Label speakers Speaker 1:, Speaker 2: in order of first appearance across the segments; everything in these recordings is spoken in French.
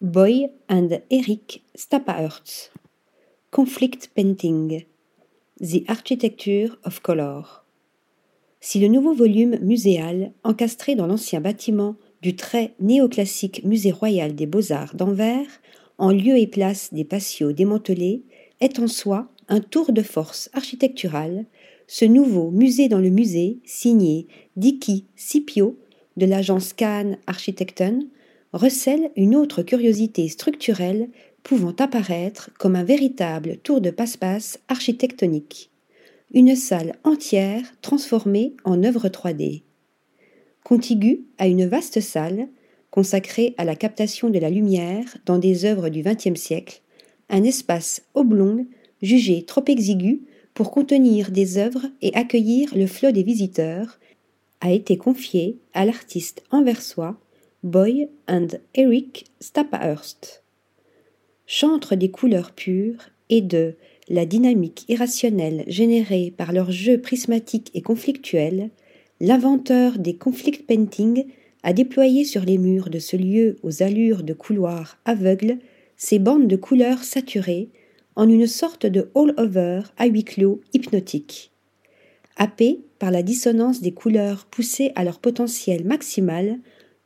Speaker 1: Boy and Eric Stappaerts. Conflict Painting. The Architecture of Color. Si le nouveau volume muséal, encastré dans l'ancien bâtiment du très néoclassique Musée royal des beaux-arts d'Anvers, en lieu et place des patios démantelés, est en soi un tour de force architectural, ce nouveau musée dans le musée, signé Dicky Scipio de l'agence Kahn Architekten, recèle une autre curiosité structurelle pouvant apparaître comme un véritable tour de passe-passe architectonique. Une salle entière transformée en œuvre 3D. Contiguë à une vaste salle consacrée à la captation de la lumière dans des œuvres du XXe siècle, un espace oblong jugé trop exigu pour contenir des œuvres et accueillir le flot des visiteurs, a été confié à l'artiste anversois Boy and Eric Stapahurst. Chantre des couleurs pures et de la dynamique irrationnelle générée par leurs jeux prismatiques et conflictuels, l'inventeur des conflict painting a déployé sur les murs de ce lieu aux allures de couloirs aveugles ses bandes de couleurs saturées en une sorte de all-over à huis clos hypnotique. Happé par la dissonance des couleurs poussées à leur potentiel maximal,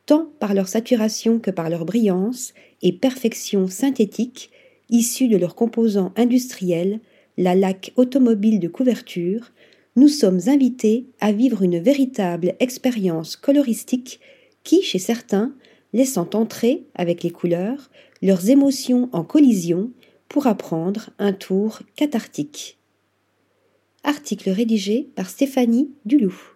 Speaker 1: tant par leur saturation que par leur brillance et perfection synthétique issue de leurs composants industriels, la laque automobile de couverture, nous sommes invités à vivre une véritable expérience coloristique qui, chez certains, laissant entrer, avec les couleurs, leurs émotions en collision pour apprendre un tour cathartique. Article rédigé par Stéphanie Duloup.